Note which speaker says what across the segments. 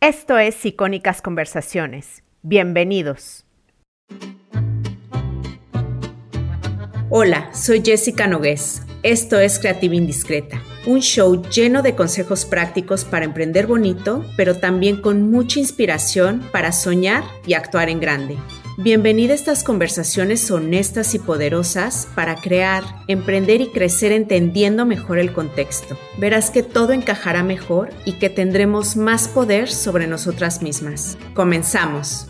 Speaker 1: Esto es Icónicas Conversaciones. Bienvenidos. Hola, soy Jessica Nogués. Esto es Creativa Indiscreta, un show lleno de consejos prácticos para emprender bonito, pero también con mucha inspiración para soñar y actuar en grande. Bienvenida a estas conversaciones honestas y poderosas para crear, emprender y crecer entendiendo mejor el contexto. Verás que todo encajará mejor y que tendremos más poder sobre nosotras mismas. Comenzamos.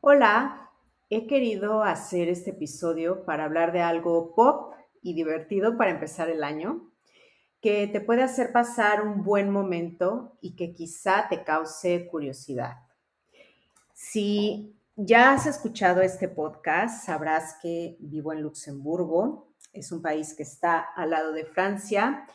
Speaker 1: Hola, he querido hacer este episodio para hablar de algo pop y divertido para empezar el año que te puede hacer pasar un buen momento y que quizá te cause curiosidad. Si ya has escuchado este podcast, sabrás que vivo en Luxemburgo. Es un país que está al lado de Francia.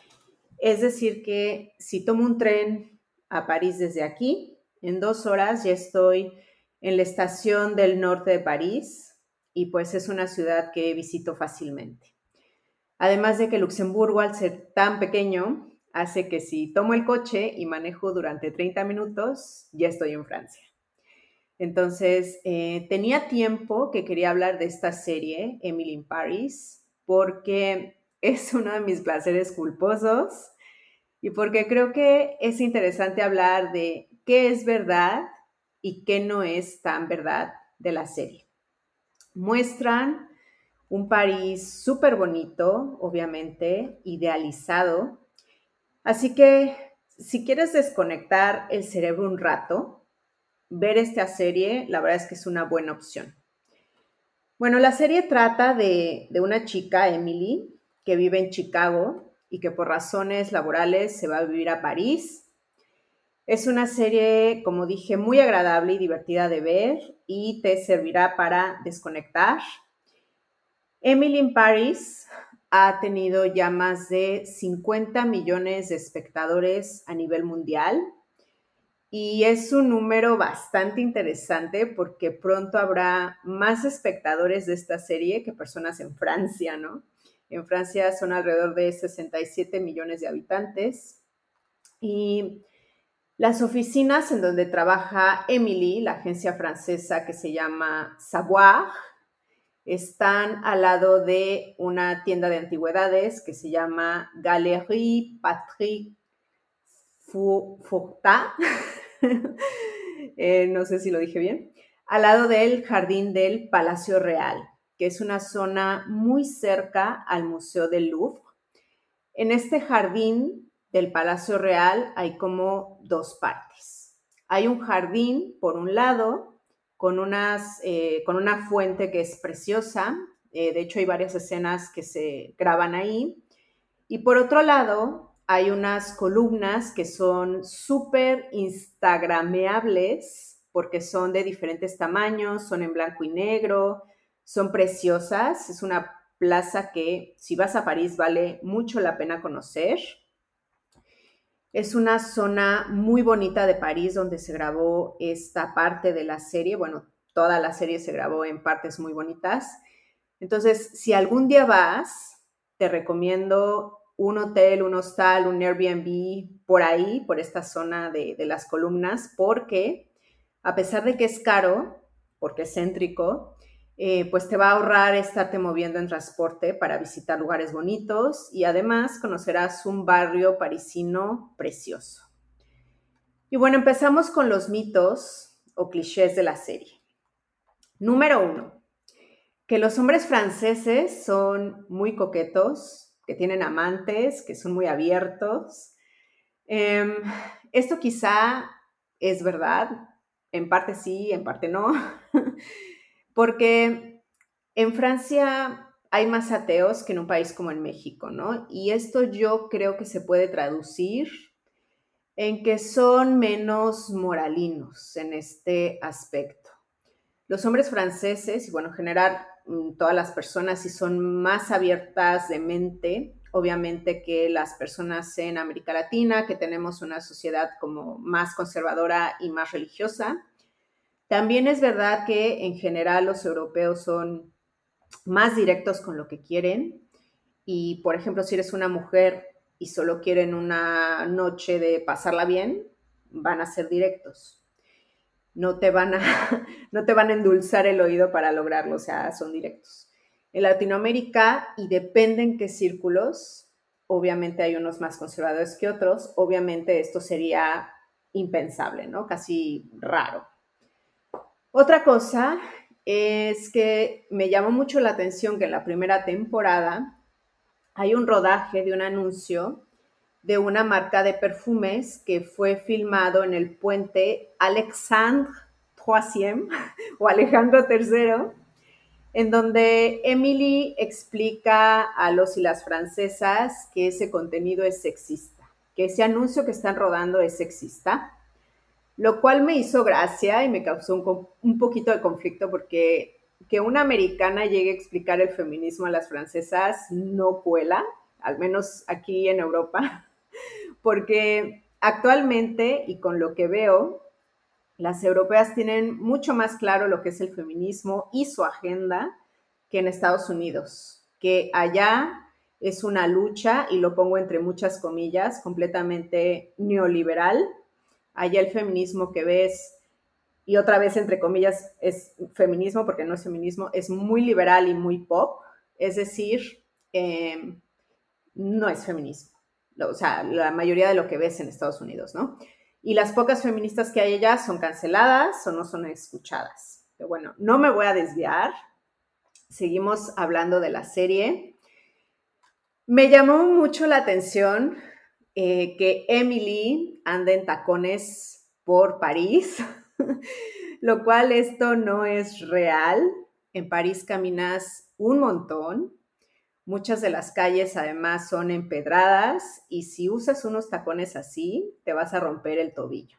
Speaker 1: Es decir, que si tomo un tren a París desde aquí, en dos horas ya estoy en la estación del norte de París y pues es una ciudad que visito fácilmente. Además de que Luxemburgo, al ser tan pequeño, hace que si tomo el coche y manejo durante 30 minutos, ya estoy en Francia. Entonces, eh, tenía tiempo que quería hablar de esta serie, Emily in Paris, porque es uno de mis placeres culposos y porque creo que es interesante hablar de qué es verdad y qué no es tan verdad de la serie. Muestran un París súper bonito, obviamente, idealizado. Así que si quieres desconectar el cerebro un rato, ver esta serie, la verdad es que es una buena opción. Bueno, la serie trata de, de una chica, Emily, que vive en Chicago y que por razones laborales se va a vivir a París. Es una serie, como dije, muy agradable y divertida de ver y te servirá para desconectar Emily in Paris ha tenido ya más de 50 millones de espectadores a nivel mundial y es un número bastante interesante porque pronto habrá más espectadores de esta serie que personas en Francia, ¿no? En Francia son alrededor de 67 millones de habitantes y las oficinas en donde trabaja Emily, la agencia francesa que se llama Savoir, están al lado de una tienda de antigüedades que se llama Galerie Patrick Fourtat. Eh, no sé si lo dije bien. Al lado del jardín del Palacio Real, que es una zona muy cerca al Museo del Louvre. En este jardín del Palacio Real hay como dos partes. Hay un jardín por un lado con, unas, eh, con una fuente que es preciosa. Eh, de hecho, hay varias escenas que se graban ahí. Y por otro lado, hay unas columnas que son súper instagrameables porque son de diferentes tamaños, son en blanco y negro, son preciosas. Es una plaza que si vas a París vale mucho la pena conocer. Es una zona muy bonita de París donde se grabó esta parte de la serie. Bueno, toda la serie se grabó en partes muy bonitas. Entonces, si algún día vas, te recomiendo un hotel, un hostal, un Airbnb por ahí, por esta zona de, de las columnas, porque a pesar de que es caro, porque es céntrico, eh, pues te va a ahorrar estarte moviendo en transporte para visitar lugares bonitos y además conocerás un barrio parisino precioso. Y bueno, empezamos con los mitos o clichés de la serie. Número uno, que los hombres franceses son muy coquetos, que tienen amantes, que son muy abiertos. Em, esto quizá es verdad, en parte sí, en parte no. porque en Francia hay más ateos que en un país como en México, ¿no? Y esto yo creo que se puede traducir en que son menos moralinos en este aspecto. Los hombres franceses, y bueno, en general mm, todas las personas, sí son más abiertas de mente, obviamente que las personas en América Latina, que tenemos una sociedad como más conservadora y más religiosa. También es verdad que en general los europeos son más directos con lo que quieren y, por ejemplo, si eres una mujer y solo quieren una noche de pasarla bien, van a ser directos. No te van a, no te van a endulzar el oído para lograrlo, o sea, son directos. En Latinoamérica, y depende en qué círculos, obviamente hay unos más conservadores que otros, obviamente esto sería impensable, ¿no? Casi raro. Otra cosa es que me llamó mucho la atención que en la primera temporada hay un rodaje de un anuncio de una marca de perfumes que fue filmado en el puente Alexandre III o Alejandro III en donde Emily explica a los y las francesas que ese contenido es sexista, que ese anuncio que están rodando es sexista, lo cual me hizo gracia y me causó un, poquito de conflicto porque que una americana llegue a explicar el feminismo a las francesas no cuela, al menos aquí en Europa, porque actualmente y con lo que veo, las europeas tienen mucho más claro lo que es el feminismo y su agenda que en Estados Unidos, que allá es una lucha, y lo pongo entre muchas comillas, completamente neoliberal. Allá el feminismo que ves, y otra vez entre comillas es feminismo, porque no es feminismo, es muy liberal y muy pop, es decir, em, no es feminismo. O sea, la mayoría de lo que ves en Estados Unidos, ¿no? y las pocas feministas que hay allá son canceladas o no son escuchadas. Pero bueno, no me voy a desviar. Seguimos hablando de la serie. Me llamó mucho la atención eh, que Emily anda en tacones por París, lo cual esto no es real. En París caminas un montón, Muchas de las calles además son empedradas y si usas unos tacones así, te vas a romper el tobillo.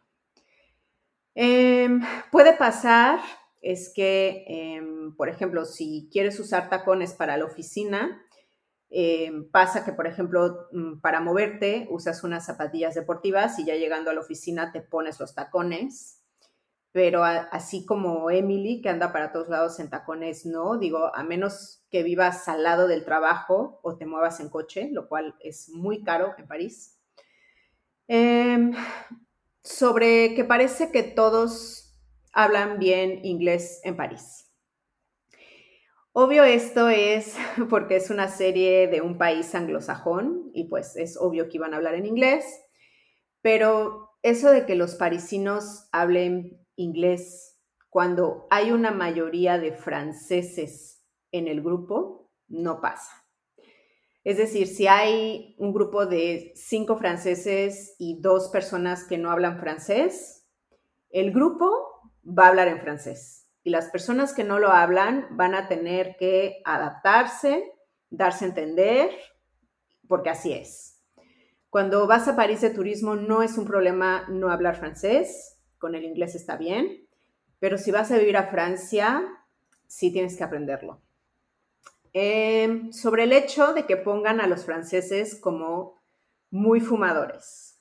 Speaker 1: Em, puede pasar es que, em, por ejemplo, si quieres usar tacones para la oficina, em, pasa que, por ejemplo, mm, para moverte usas unas zapatillas deportivas y ya llegando a la oficina te pones los tacones pero así como Emily, que anda para todos lados en tacones, no, digo, a menos que vivas al lado del trabajo o te muevas en coche, lo cual es muy caro en París. Em, sobre que parece que todos hablan bien inglés en París. Obvio esto es porque es una serie de un país anglosajón y pues es obvio que iban a hablar en inglés, pero eso de que los parisinos hablen inglés cuando hay una mayoría de franceses en el grupo, no pasa. Es decir, si hay un grupo de cinco franceses y dos personas que no hablan francés, el grupo va a hablar en francés y las personas que no lo hablan van a tener que adaptarse, darse a entender, porque así es. Cuando vas a París de turismo no es un problema no hablar francés, con el inglés está bien, pero si vas a vivir a Francia, sí tienes que aprenderlo. Em, sobre el hecho de que pongan a los franceses como muy fumadores.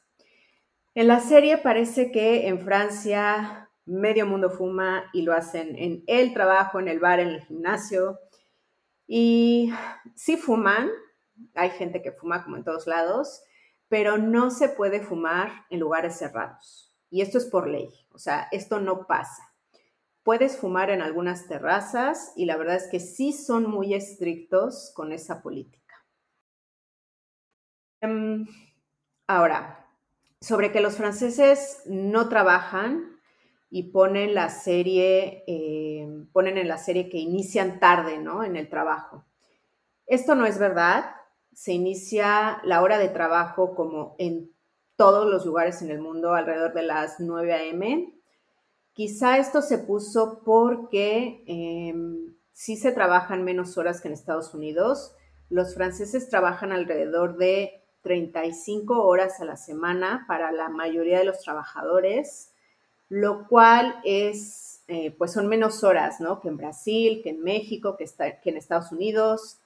Speaker 1: En la serie parece que en Francia medio mundo fuma y lo hacen en el trabajo, en el bar, en el gimnasio. Y sí fuman, hay gente que fuma como en todos lados, pero no se puede fumar en lugares cerrados. Y esto es por ley, o sea, esto no pasa. Puedes fumar en algunas terrazas y la verdad es que sí son muy estrictos con esa política. Em, ahora, sobre que los franceses no trabajan y ponen la serie, eh, ponen en la serie que inician tarde, ¿no? En el trabajo. Esto no es verdad. Se inicia la hora de trabajo como en todos los lugares en el mundo alrededor de las 9 a.m. Quizá esto se puso porque em, sí se trabajan menos horas que en Estados Unidos. Los franceses trabajan alrededor de 35 horas a la semana para la mayoría de los trabajadores, lo cual es, eh, pues son menos horas, ¿no? Que en Brasil, que en México, que, está, que en Estados Unidos.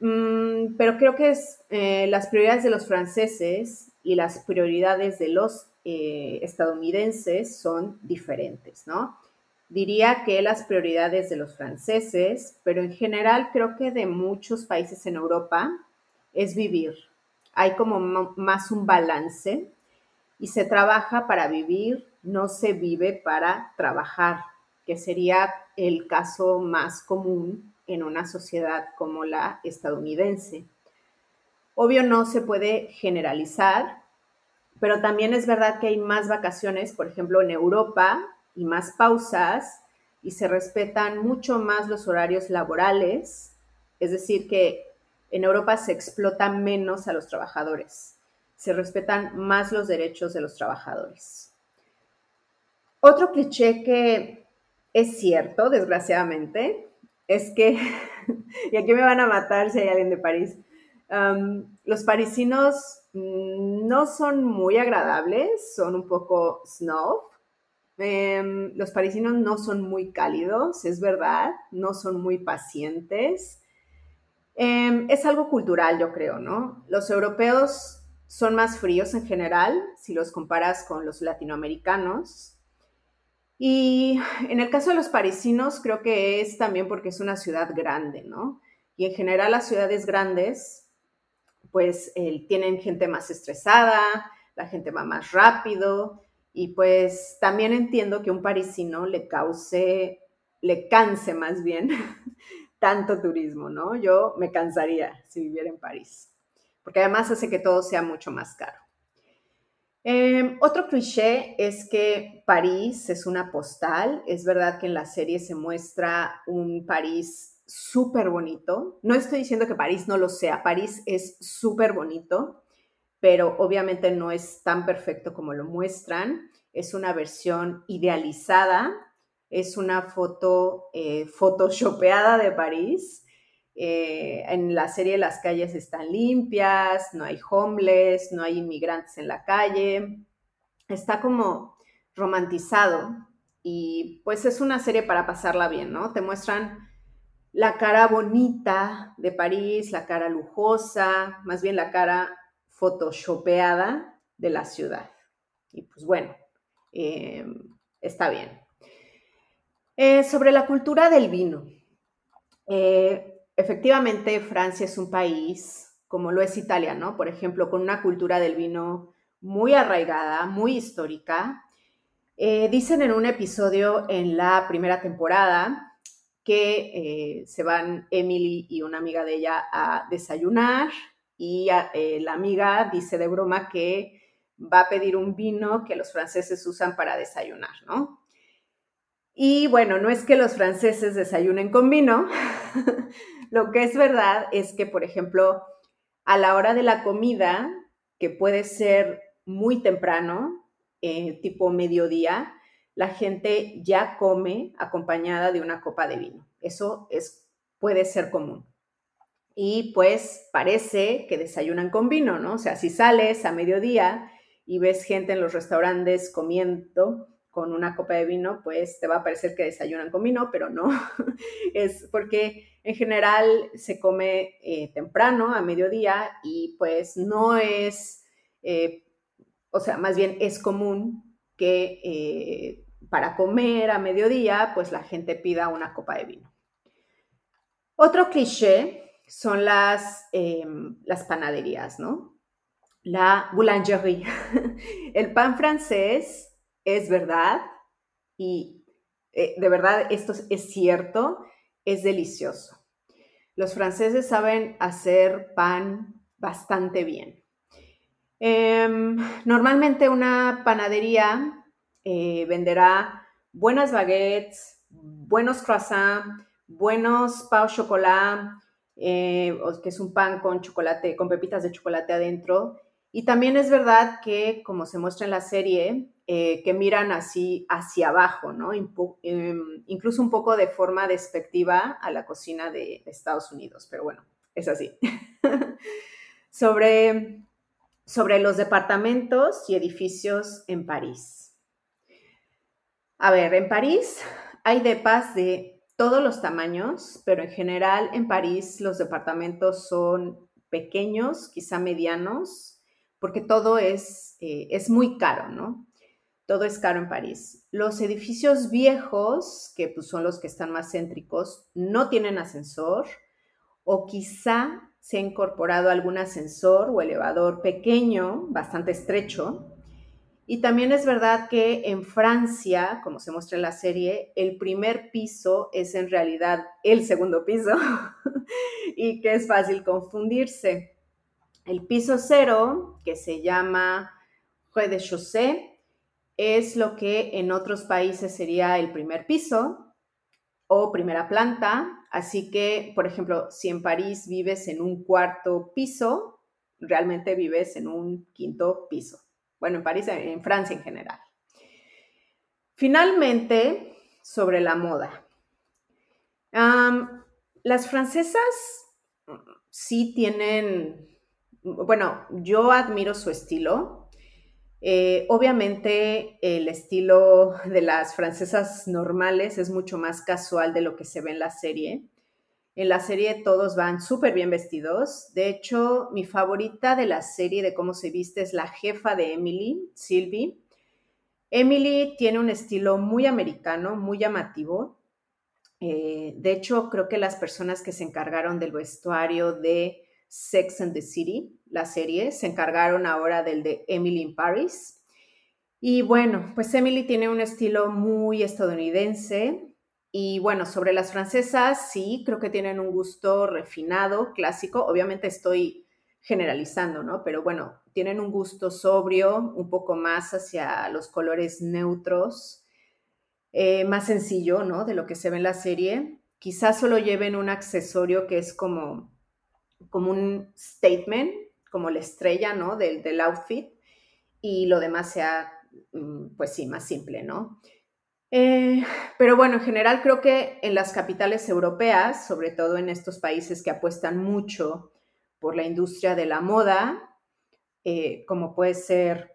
Speaker 1: Mm, pero creo que es, eh, las prioridades de los franceses y las prioridades de los eh, estadounidenses son diferentes, ¿no? Diría que las prioridades de los franceses, pero en general creo que de muchos países en Europa, es vivir. hay como más un balance y se trabaja para vivir, no se vive para trabajar, que sería el caso más común en una sociedad como la estadounidense. Obvio no se puede generalizar, pero también es verdad que hay más vacaciones, por ejemplo, en Europa y más pausas y se respetan mucho más los horarios laborales, es decir, que en Europa se explota menos a los trabajadores, se respetan más los derechos de los trabajadores. Otro cliché que es cierto, desgraciadamente, es que, y aquí me van a matar si hay alguien de París, los parisinos no son muy agradables, son un poco snob. Em, los parisinos no son muy cálidos, es verdad, no son muy pacientes. Em, es algo cultural, yo creo, ¿no? Los europeos son más fríos en general, si los comparas con los latinoamericanos. Y en el caso de los parisinos, creo que es también porque es una ciudad grande, ¿no? Y en general las ciudades grandes pues tienen gente más estresada, la gente va más rápido y pues también entiendo que un parisino le cause, le canse más bien tanto turismo, ¿no? Yo me cansaría si viviera en París, porque además hace que todo sea mucho más caro. Em, otro cliché es que París es una postal. Es verdad que en la serie se muestra un París súper bonito. No estoy diciendo que París no lo sea, París es súper bonito, pero obviamente no es tan perfecto como lo muestran. Es una versión idealizada, es una foto eh, photoshopeada de París. Eh, en la serie las calles están limpias, no hay homeless, no hay inmigrantes en la calle. Está como romantizado y pues es una serie para pasarla bien, ¿no? Te muestran la cara bonita de París, la cara lujosa, más bien la cara photoshopeada de la ciudad. Y pues bueno, em, está bien. Eh, sobre la cultura del vino. Eh, efectivamente, Francia es un país, como lo es Italia, ¿no? Por ejemplo, con una cultura del vino muy arraigada, muy histórica. Eh, dicen en un episodio en la primera temporada que eh, se van Emily y una amiga de ella a desayunar y eh, la amiga dice de broma que va a pedir un vino que los franceses usan para desayunar, ¿no? Y bueno, no es que los franceses desayunen con vino, lo que es verdad es que, por ejemplo, a la hora de la comida, que puede ser muy temprano, eh, tipo mediodía, la gente ya come acompañada de una copa de vino. Eso es, puede ser común. Y pues parece que desayunan con vino, ¿no? O sea, si sales a mediodía y ves gente en los restaurantes comiendo con una copa de vino, pues te va a parecer que desayunan con vino, pero no. es porque en general se come eh, temprano, a mediodía, y pues no es, eh, o sea, más bien es común que eh, para comer a mediodía, pues la gente pida una copa de vino. Otro cliché son las, em, las panaderías, ¿no? La boulangerie. El pan francés es verdad y eh, de verdad esto es cierto, es delicioso. Los franceses saben hacer pan bastante bien. Em, normalmente una panadería eh, venderá buenas baguettes, buenos croissants, buenos pao chocolat, eh, que es un pan con chocolate, con pepitas de chocolate adentro. Y también es verdad que, como se muestra en la serie, eh, que miran así hacia abajo, ¿no? Em, incluso un poco de forma despectiva a la cocina de Estados Unidos, pero bueno, es así. Sobre sobre los departamentos y edificios en París. A ver, en París hay depas de todos los tamaños, pero en general en París los departamentos son pequeños, quizá medianos, porque todo es, eh, es muy caro, ¿no? Todo es caro en París. Los edificios viejos, que pues, son los que están más céntricos, no tienen ascensor o quizá se ha incorporado algún ascensor o elevador pequeño, bastante estrecho. Y también es verdad que en Francia, como se muestra en la serie, el primer piso es en realidad el segundo piso y que es fácil confundirse. El piso cero, que se llama rez de chaussée, es lo que en otros países sería el primer piso o primera planta. Así que, por ejemplo, si en París vives en un cuarto piso, realmente vives en un quinto piso. Bueno, en París, en Francia en general. Finalmente, sobre la moda. las francesas sí tienen, bueno, yo admiro su estilo, eh, obviamente el estilo de las francesas normales es mucho más casual de lo que se ve en la serie. En la serie todos van súper bien vestidos. De hecho, mi favorita de la serie de cómo se viste es la jefa de Emily, Sylvie. Emily tiene un estilo muy americano, muy llamativo. Eh, de hecho, creo que las personas que se encargaron del vestuario de Sex and the City, la serie, se encargaron ahora del de Emily in Paris. Y bueno, pues Emily tiene un estilo muy estadounidense. Y bueno, sobre las francesas, sí, creo que tienen un gusto refinado, clásico. Obviamente estoy generalizando, ¿no? Pero bueno, tienen un gusto sobrio, un poco más hacia los colores neutros, eh, más sencillo, ¿no? De lo que se ve en la serie. Quizás solo lleven un accesorio que es como como un statement, como la estrella, ¿no? Del, del outfit y lo demás sea, mm, pues sí, más simple, ¿no? Eh, pero bueno, en general creo que en las capitales europeas, sobre todo en estos países que apuestan mucho por la industria de la moda, eh, como puede ser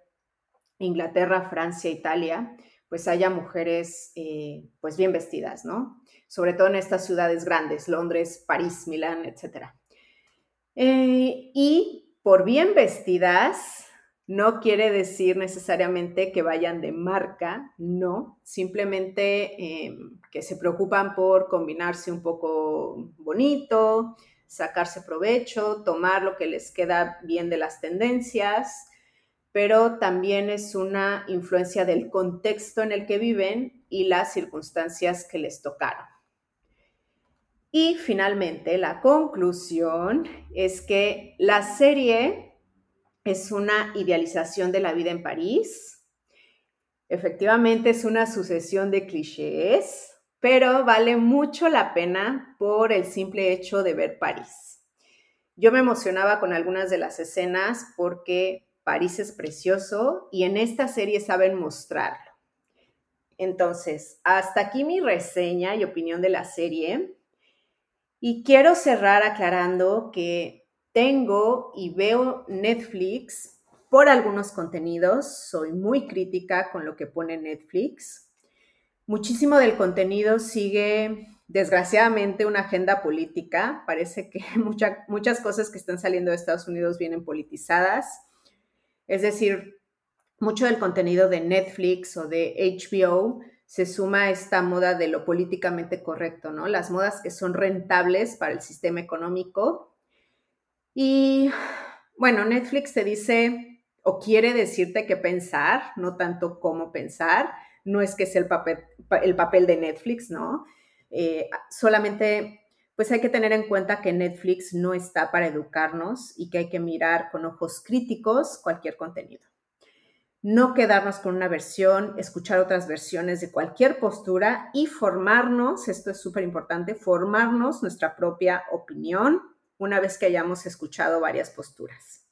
Speaker 1: Inglaterra, Francia, Italia, pues haya mujeres eh, pues bien vestidas, ¿no? Sobre todo en estas ciudades grandes, Londres, París, Milán. Eh, y por bien vestidas, no quiere decir necesariamente que vayan de marca, no, simplemente em, que se preocupan por combinarse un poco bonito, sacarse provecho, tomar lo que les queda bien de las tendencias, pero también es una influencia del contexto en el que viven y las circunstancias que les tocaron. Y finalmente, la conclusión es que la serie es una idealización de la vida en París. Efectivamente, es una sucesión de clichés, pero vale mucho la pena por el simple hecho de ver París. Yo me emocionaba con algunas de las escenas porque París es precioso y en esta serie saben mostrarlo. Entonces, hasta aquí mi reseña y opinión de la serie. Y quiero cerrar aclarando que tengo y veo Netflix por algunos contenidos. Soy muy crítica con lo que pone Netflix. Muchísimo del contenido sigue, desgraciadamente, una agenda política. Parece que muchas cosas que están saliendo de Estados Unidos vienen politizadas. Es decir, mucho del contenido de Netflix o de HBO se suma esta moda de lo políticamente correcto, ¿no? Las modas que son rentables para el sistema económico. Y bueno, Netflix te dice o quiere decirte qué pensar, no tanto cómo pensar. No es que sea el papel, el papel de Netflix, ¿no? Eh, solamente, pues hay que tener en cuenta que Netflix no está para educarnos y que hay que mirar con ojos críticos cualquier contenido no quedarnos con una versión, escuchar otras versiones de cualquier postura y formarnos, esto es súper importante, formarnos nuestra propia opinión una vez que hayamos escuchado varias posturas.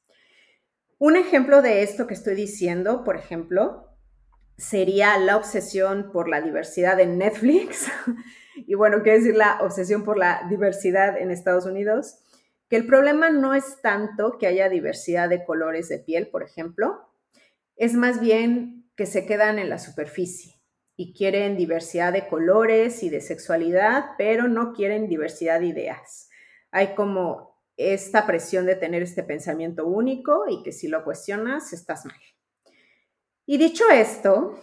Speaker 1: Un ejemplo de esto que estoy diciendo, por ejemplo, sería la obsesión por la diversidad en Netflix. y bueno, quiero decir la obsesión por la diversidad en Estados Unidos, que el problema no es tanto que haya diversidad de colores de piel, por ejemplo, es más bien que se quedan en la superficie y quieren diversidad de colores y de sexualidad, pero no quieren diversidad de ideas. Hay como esta presión de tener este pensamiento único y que si lo cuestionas estás mal. Y dicho esto,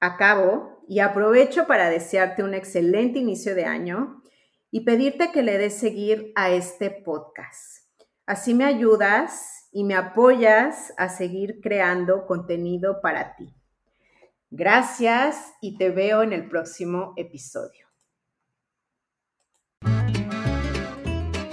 Speaker 1: acabo y aprovecho para desearte un excelente inicio de año y pedirte que le des seguir a este podcast. Así me ayudas y me apoyas a seguir creando contenido para ti. Gracias y te veo en el próximo episodio.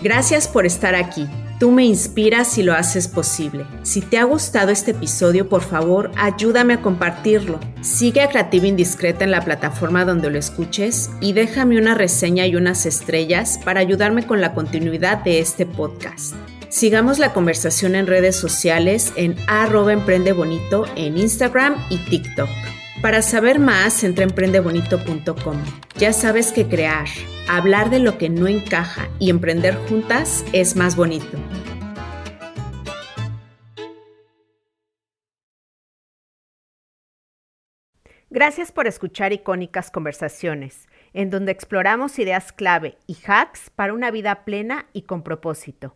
Speaker 1: Gracias por estar aquí. Tú me inspiras y lo haces posible. Si te ha gustado este episodio, por favor, ayúdame a compartirlo. Sigue a Creativa Indiscreta en la plataforma donde lo escuches y déjame una reseña y unas estrellas para ayudarme con la continuidad de este podcast. Sigamos la conversación en redes sociales en arroba bonito en Instagram y TikTok. Para saber más, entra en emprendebonito.com. Ya sabes que crear, hablar de lo que no encaja y emprender juntas es más bonito. Gracias por escuchar Icónicas Conversaciones, en donde exploramos ideas clave y hacks para una vida plena y con propósito.